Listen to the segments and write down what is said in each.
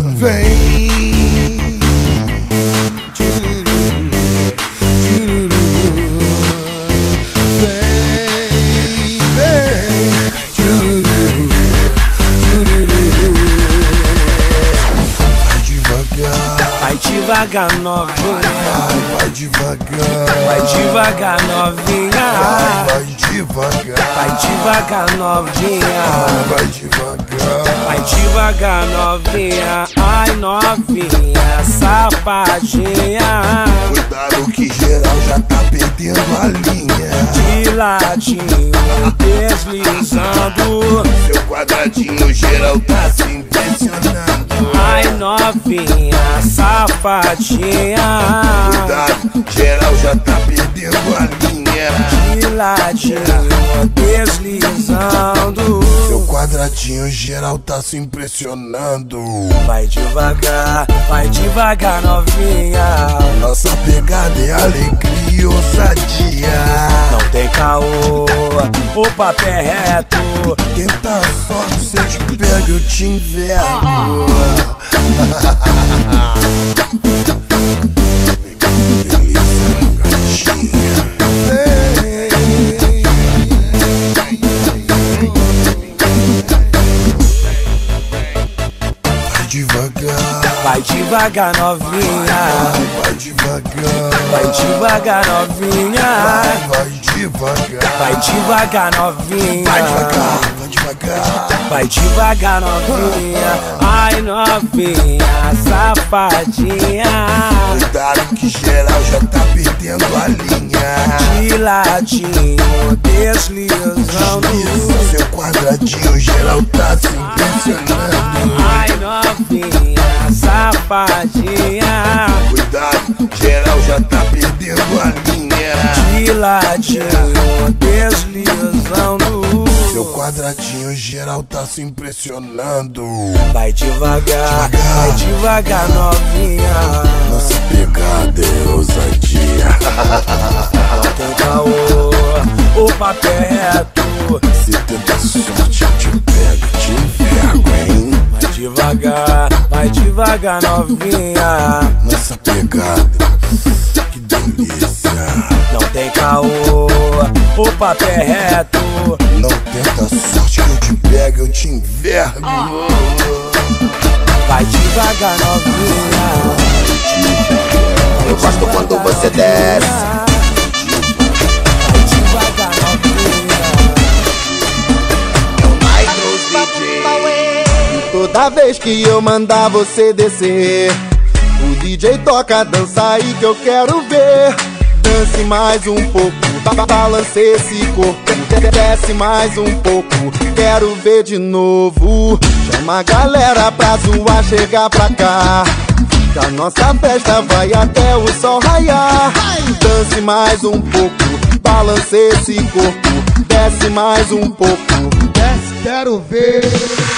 Vem. Vai devagar, novinha. Vai devagar. Vai devagar, novinha. Vai devagar. Vai devagar, novinha. Vai devagar. Vai devagar, novinha. Ai, novinha, safadinha. Cuidado que geral já tá perdendo a linha. De ladinho, deslizando. Seu quadradinho geral tá se impressionando. Ai, novinha, safadinha. Cuidado, geral já tá perdendo a linha. De ladinho, deslizando. Seu quadradinho geral tá se impressionando. Vai devagar, vai devagar, novinha. Nossa pegada é alegria e ousadia. Não tem caô, o papo é reto. Tenta a sorte, te pego, eu te inverno. Beleza, gatinha. Vai devagar, novinha. vai devagar, Vai devagar, novinha. vai devagar, Vai devagar, novinha. vai devagar, vai devagar. Vai devagar, novinha. Ai, novinha, safadinha. Cuidado que geral já tá perdendo a linha. De ladinho, deslizando. Isso, seu quadradinho geral tá se impressionando. Ai, novinha, safadinha. Cuidado, geral já tá perdendo a linha. De ladinho, deslizando. Seu quadradinho geral tá se impressionando. Vai devagar, vai devagar, novinha. Nossa pegada é ousadia. Tem caô, o papo é reto. Se tenta sorte, eu te pego, te envergo, hein? Vai devagar, vai devagar, novinha. Nossa pegada, que delícia. Não tem caô, o papo é reto. Não tenta sorte que eu te pego, eu te envergo. Vai devagar, novinha. Eu gosto quando você desce. Toda vez que eu mandar você descer, o DJ toca dança aí que eu quero ver. Dance mais um pouco, ba- balance esse corpo. Desce mais um pouco, quero ver de novo. Chama a galera pra zoar, chegar pra cá. Que a nossa festa vai até o sol raiar. Dance mais um pouco, balance esse corpo. Desce mais um pouco, desce, quero ver.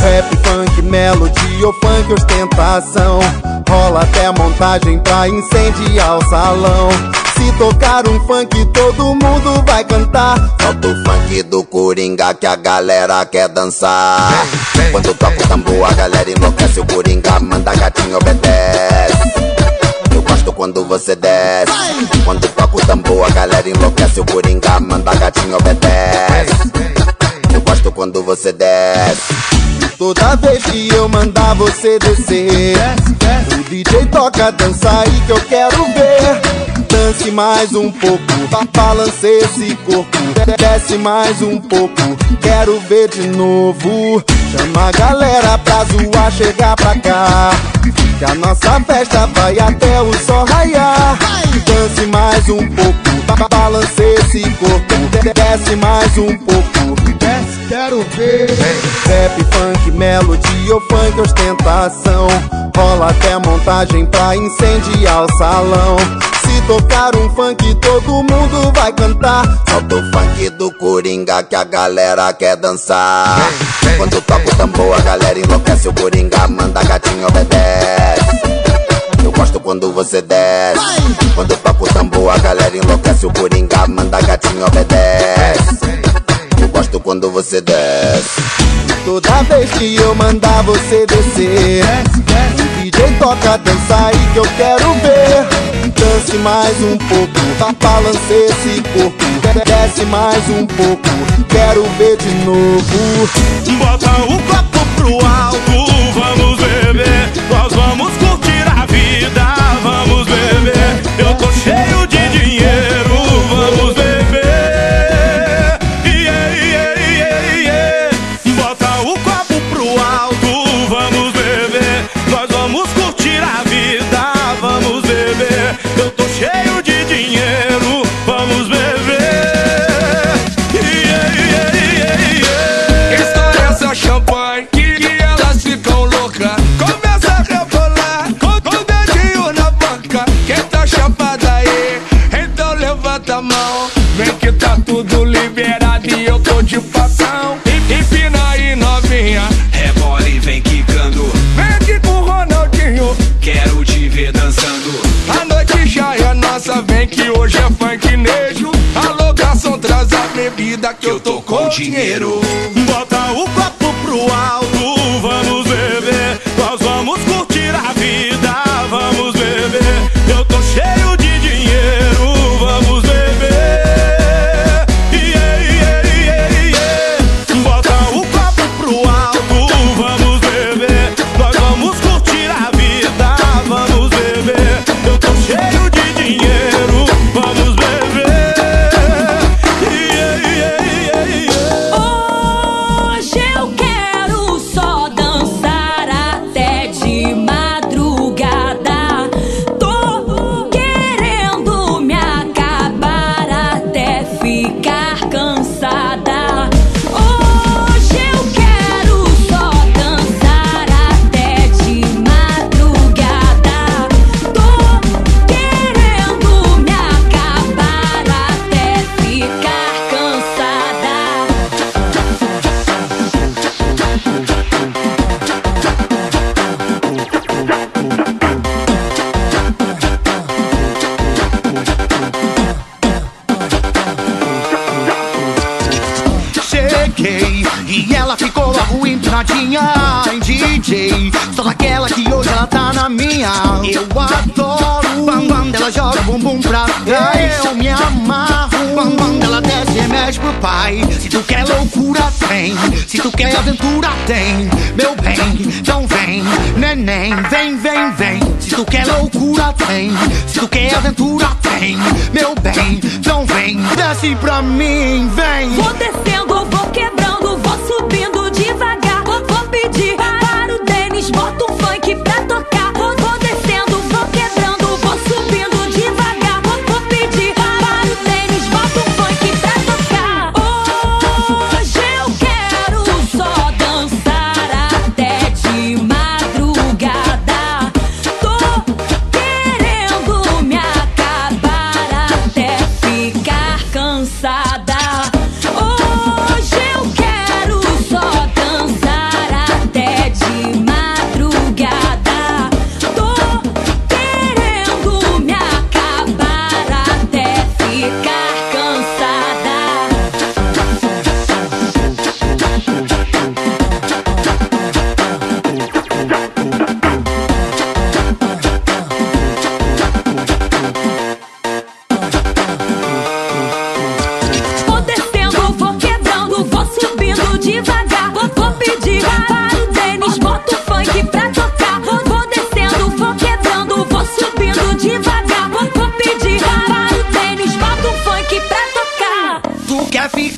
Rap, funk, melodia ou funk, ostentação. Rola até montagem pra incendiar o salão. Se tocar um funk, todo mundo vai cantar. Solta o funk do Coringa que a galera quer dançar. Quando toca o tambor, a galera enlouquece. O Coringa manda gatinho obedece. Eu gosto quando você desce. Quando toca o tambor, a galera enlouquece. O Coringa manda gatinho obedece. Eu gosto quando você desce. Toda vez que eu mandar você descer, o DJ toca dança aí que eu quero ver. Dance mais um pouco, ba- balance esse corpo. De- Desce mais um pouco, quero ver de novo. Chama a galera pra zoar, chegar pra cá. Que a nossa festa vai até o sol raiar. Dance mais um pouco, ba- balance esse corpo. De- Desce mais um pouco, quero ver. Rap, funk, melodia ou funk, ostentação. Rola até montagem pra incendiar o salão. Se tocar um funk, todo mundo vai cantar. Solta o funk do Coringa que a galera quer dançar. Quando toca o tambor, a galera enlouquece. O Coringa manda gatinho obedece. Eu gosto quando você desce. Quando toca o tambor, a galera enlouquece. O Coringa manda gatinho obedece. Gosto quando você desce. Toda vez que eu mandar você descer O DJ toca dança aí que eu quero ver. Dance mais um pouco, balance esse corpo. Desce mais um pouco, quero ver de novo. Bota o copo pro alto, vamos beber. Nós vamos que eu tô com dinheiro. Bota o copo pro alto, bumbum pra trás. Eu me amarro quando ela desce mexe pro pai. Se tu quer loucura, tem. Se tu quer aventura, tem. Meu bem, então vem, neném, vem, vem, vem. Se tu quer loucura, tem. Se tu quer aventura, tem. Meu bem, então vem, desce pra mim, vem. Vou descendo, vou quebrando, vou subindo devagar. Vou, vou pedir para o Denis, bota um funk pra tocar.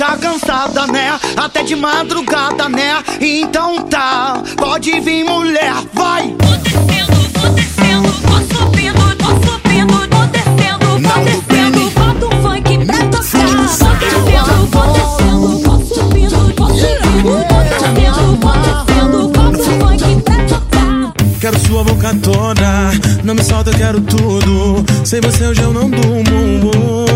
Ficar cansada, né? Até de madrugada, né? Então tá, pode vir mulher, vai! Vou descendo, vou descendo, vou subindo, vou subindo, vou descendo, vou descendo, bota o funk pra tocar. Vou descendo, vou descendo, vou subindo, vou subindo, vou descendo, vou descendo, bota o funk pra tocar. Quero sua boca toda, não me solta, eu quero tudo. Sem você hoje eu não durmo.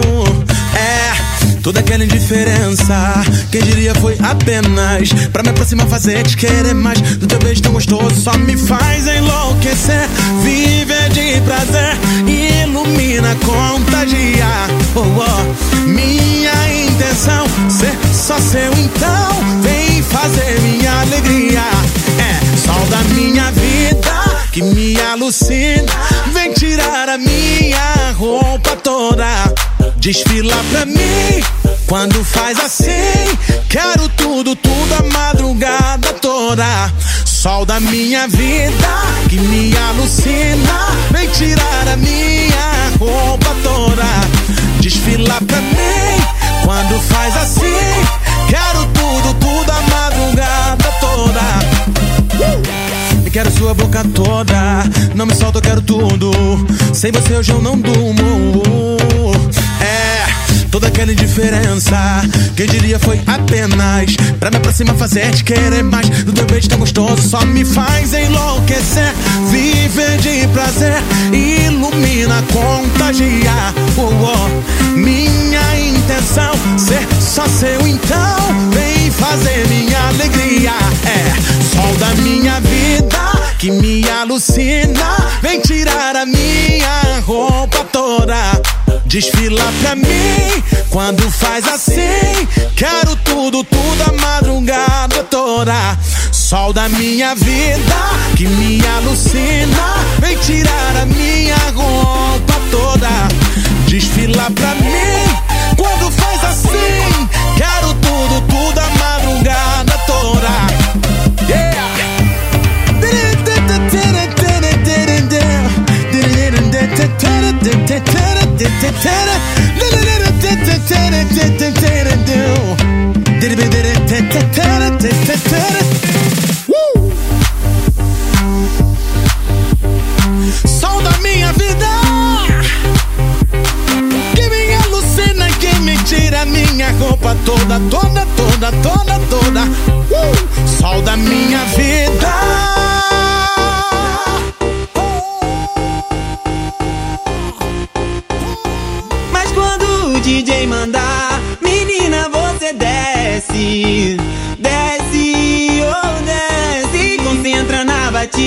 Toda aquela indiferença. Quem diria foi apenas pra me aproximar, fazer te querer mais. Do teu beijo tão gostoso só me faz enlouquecer. Viver de prazer, ilumina, contagia. Oh, oh. Minha intenção, ser só seu então. Vem fazer minha alegria. É sol da minha vida que me alucina. Desfila pra mim quando faz assim. Quero tudo, tudo a madrugada toda. Sol da minha vida que me alucina. Vem tirar a minha roupa toda. Desfila pra mim quando faz assim. Quero tudo, tudo quero sua boca toda. Não me solta, eu quero tudo. Sem você hoje eu não durmo. É, toda aquela indiferença. Quem diria foi apenas pra me aproximar, fazer te querer mais. Do teu beijo tão gostoso só me faz enlouquecer. Viver de prazer, ilumina, contagia. Oh, oh. Minha intenção, ser só seu então. Vem fazer minha alegria. É, sol da minha vida que me alucina. Vem tirar a minha roupa toda. Desfila pra mim quando faz assim. Quero tudo, tudo a madrugada toda. Sol da minha vida que me alucina. Vem tirar a minha roupa toda. Desfila pra mim quando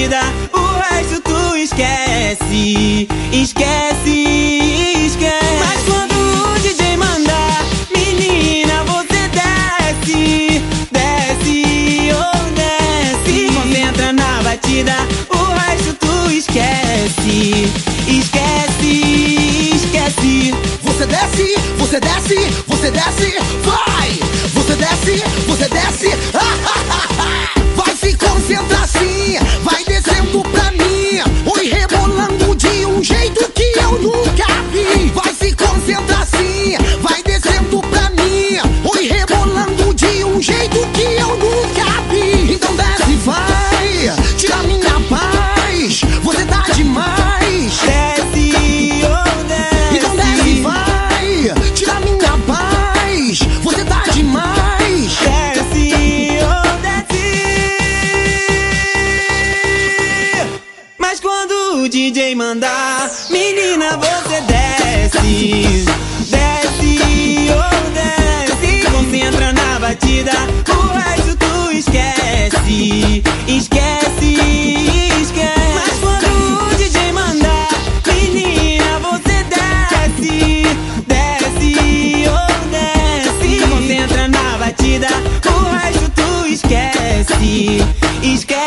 o resto tu esquece. Esquece, esquece. Mas quando o DJ mandar, menina, você desce. Desce, oh, desce. Concentra na batida, o resto tu esquece. Esquece, esquece. Você desce, você desce, você desce, vai! Esquece,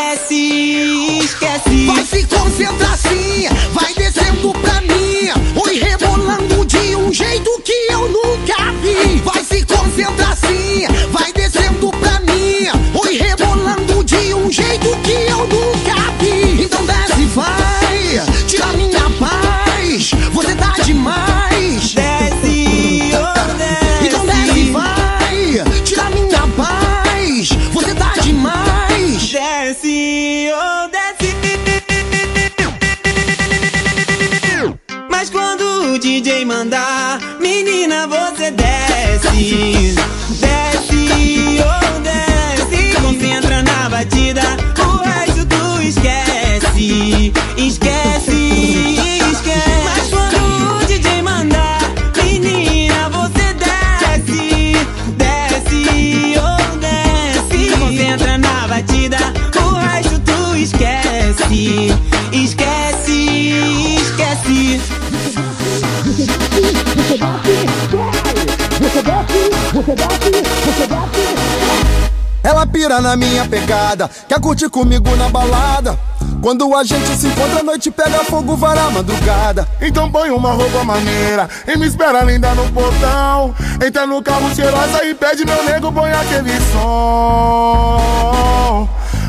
Ela pira na minha pegada, quer curtir comigo na balada. Quando a gente se encontra, a noite pega fogo, vara a madrugada. Então põe uma roupa maneira e me espera linda no portão. Entra no carro cheirosa e pede meu nego, põe aquele som.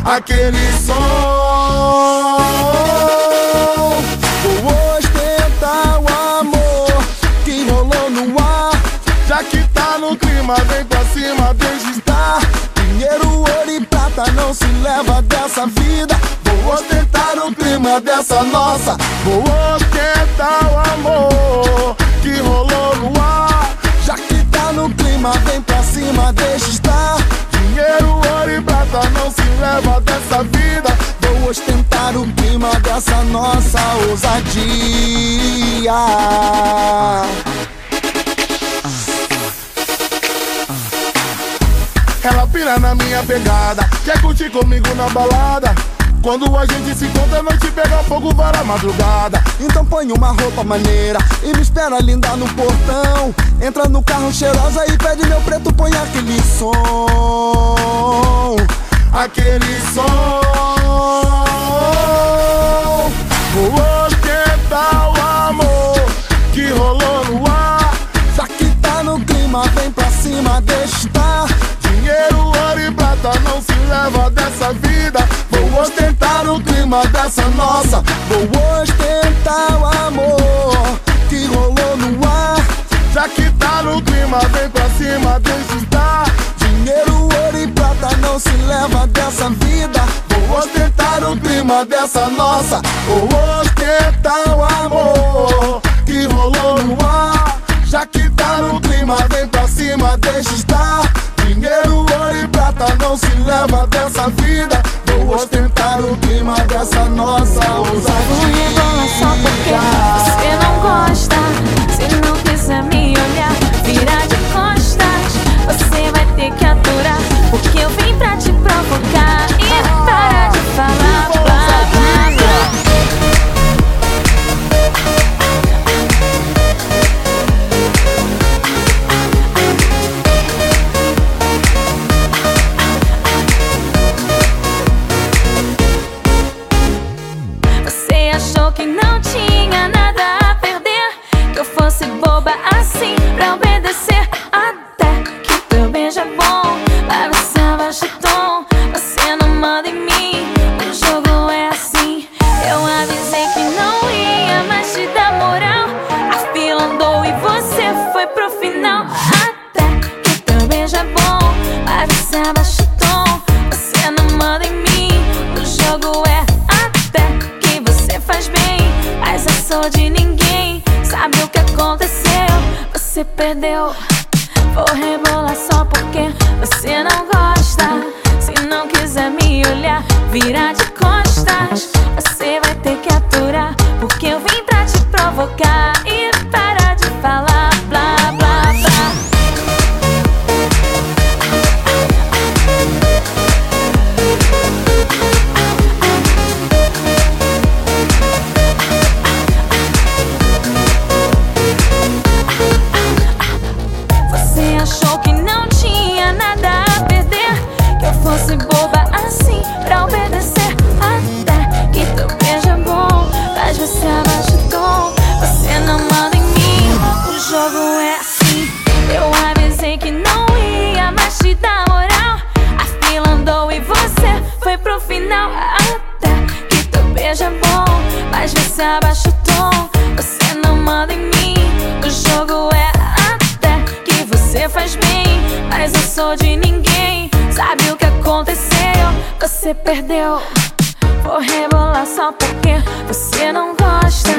Aquele som. Vou ostentar o amor que rolou no ar. Já que tá no clima, vem pra cima, deixa não se leva dessa vida. Vou ostentar o clima dessa nossa. Vou ostentar o amor que rolou no ar. Já que tá no clima, vem pra cima, deixa estar. Dinheiro, ouro e prata não se leva dessa vida. Vou ostentar o clima dessa nossa ousadia. Ela pira na minha pegada, quer curtir comigo na balada. Quando a gente se encontra, a noite pega fogo, vara a madrugada. Então põe uma roupa maneira e me espera linda no portão. Entra no carro cheirosa e pede meu preto, põe aquele som. Aquele som. Vou ostentar prata não se leva dessa vida. Vou ostentar o clima dessa nossa. Vou ostentar o amor que rolou no ar. Já que tá no clima, vem pra cima, deixa estar. Dinheiro, ouro e prata não se leva dessa vida. Vou ostentar o clima dessa nossa. Vou ostentar o amor que rolou no ar. Já que tá no clima, vem pra cima, deixa estar. Dinheiro, ouro e prata não se leva dessa vida. Vou ostentar o clima dessa nossa ousadia. só porque virar de costas. Você vai ter que aturar, porque eu vim pra te provocar beijo é bom, mas você abaixa o tom. Você não manda em mim, o jogo é até que você faz bem, mas eu sou de ninguém. Sabe o que aconteceu? Você perdeu. Vou rebolar só porque você não gosta.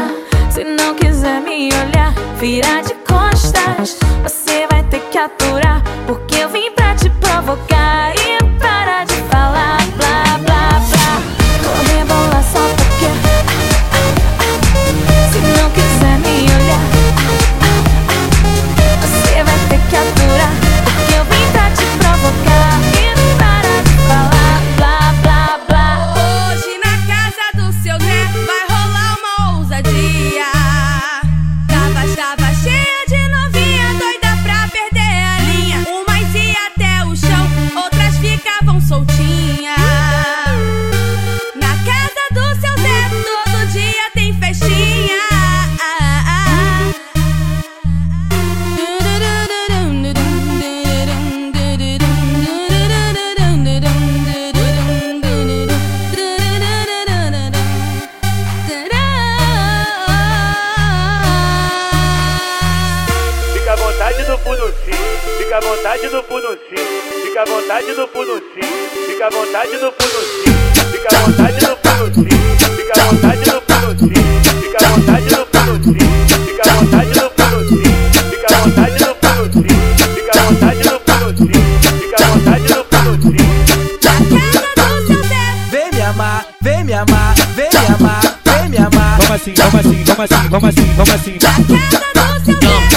Se não quiser me olhar, virar de costas. Você vai ter que aturar, porque eu vim pra vamos assim, vamos assim, vamos assim.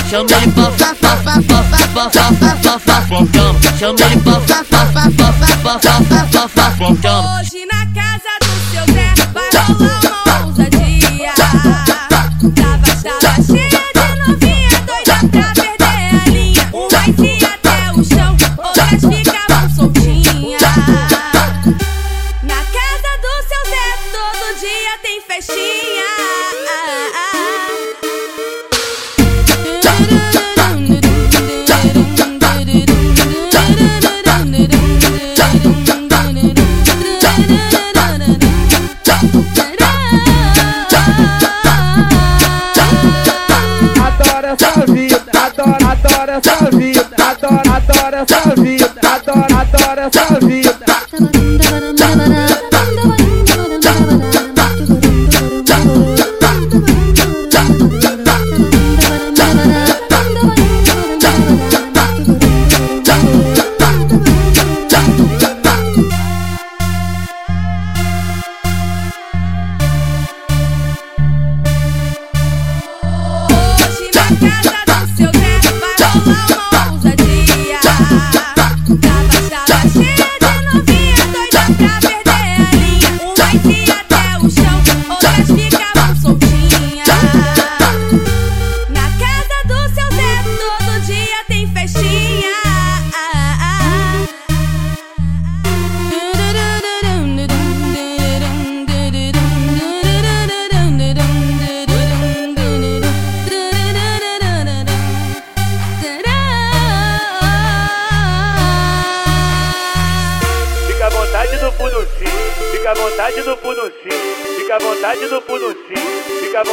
Chama ele fofa, fofa, fofa, fofa, fofa, fofa, chama. Chama ele fofa, fofa, fofa, fofa, fofa, fofa, chama. Hoje na casa do seu Zé vai rolar uma ousadia. Tava, tava cheia de novinha, doida pra perder a linha. Umas ia até o chão, outras ficavam soltinhas. Na casa do seu Zé todo dia tem festinha. adora essa vida, adora, adora essa vida, adora, adora essa vida.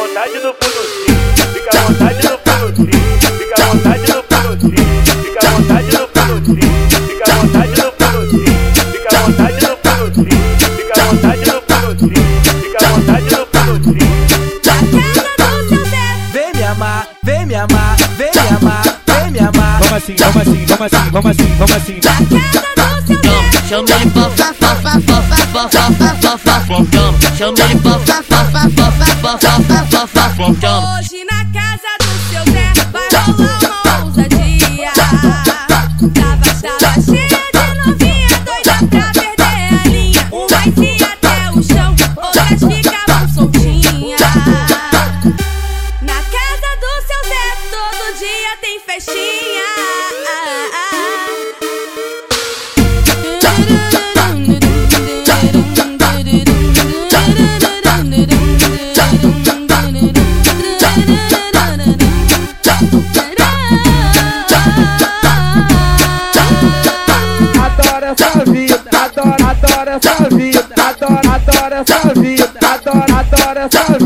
Vontade no punuci, fica à vontade no punuci, fica à vontade no punuci, fica à vontade no punuci, fica à vontade no punuci, fica à vontade no punuci, fica à vontade no punuci, fica à vontade no punuci. Vem me amar, vem me amar, vem me amar, vem me amar. Vamos assim, vamos assim, vamos assim, vamos assim, vamos assim. Chama ele fofa, fofa, fofa, fofa, fofa, chama. Chama ele. Hoje na casa do seu Zé vai rolar uma ousadia. Tava, tava cheia de novinha, doida pra perder a linha. Umas ia até o chão, outras ficavam soltinhas. Na casa do seu Zé todo dia tem festinha. para salvar.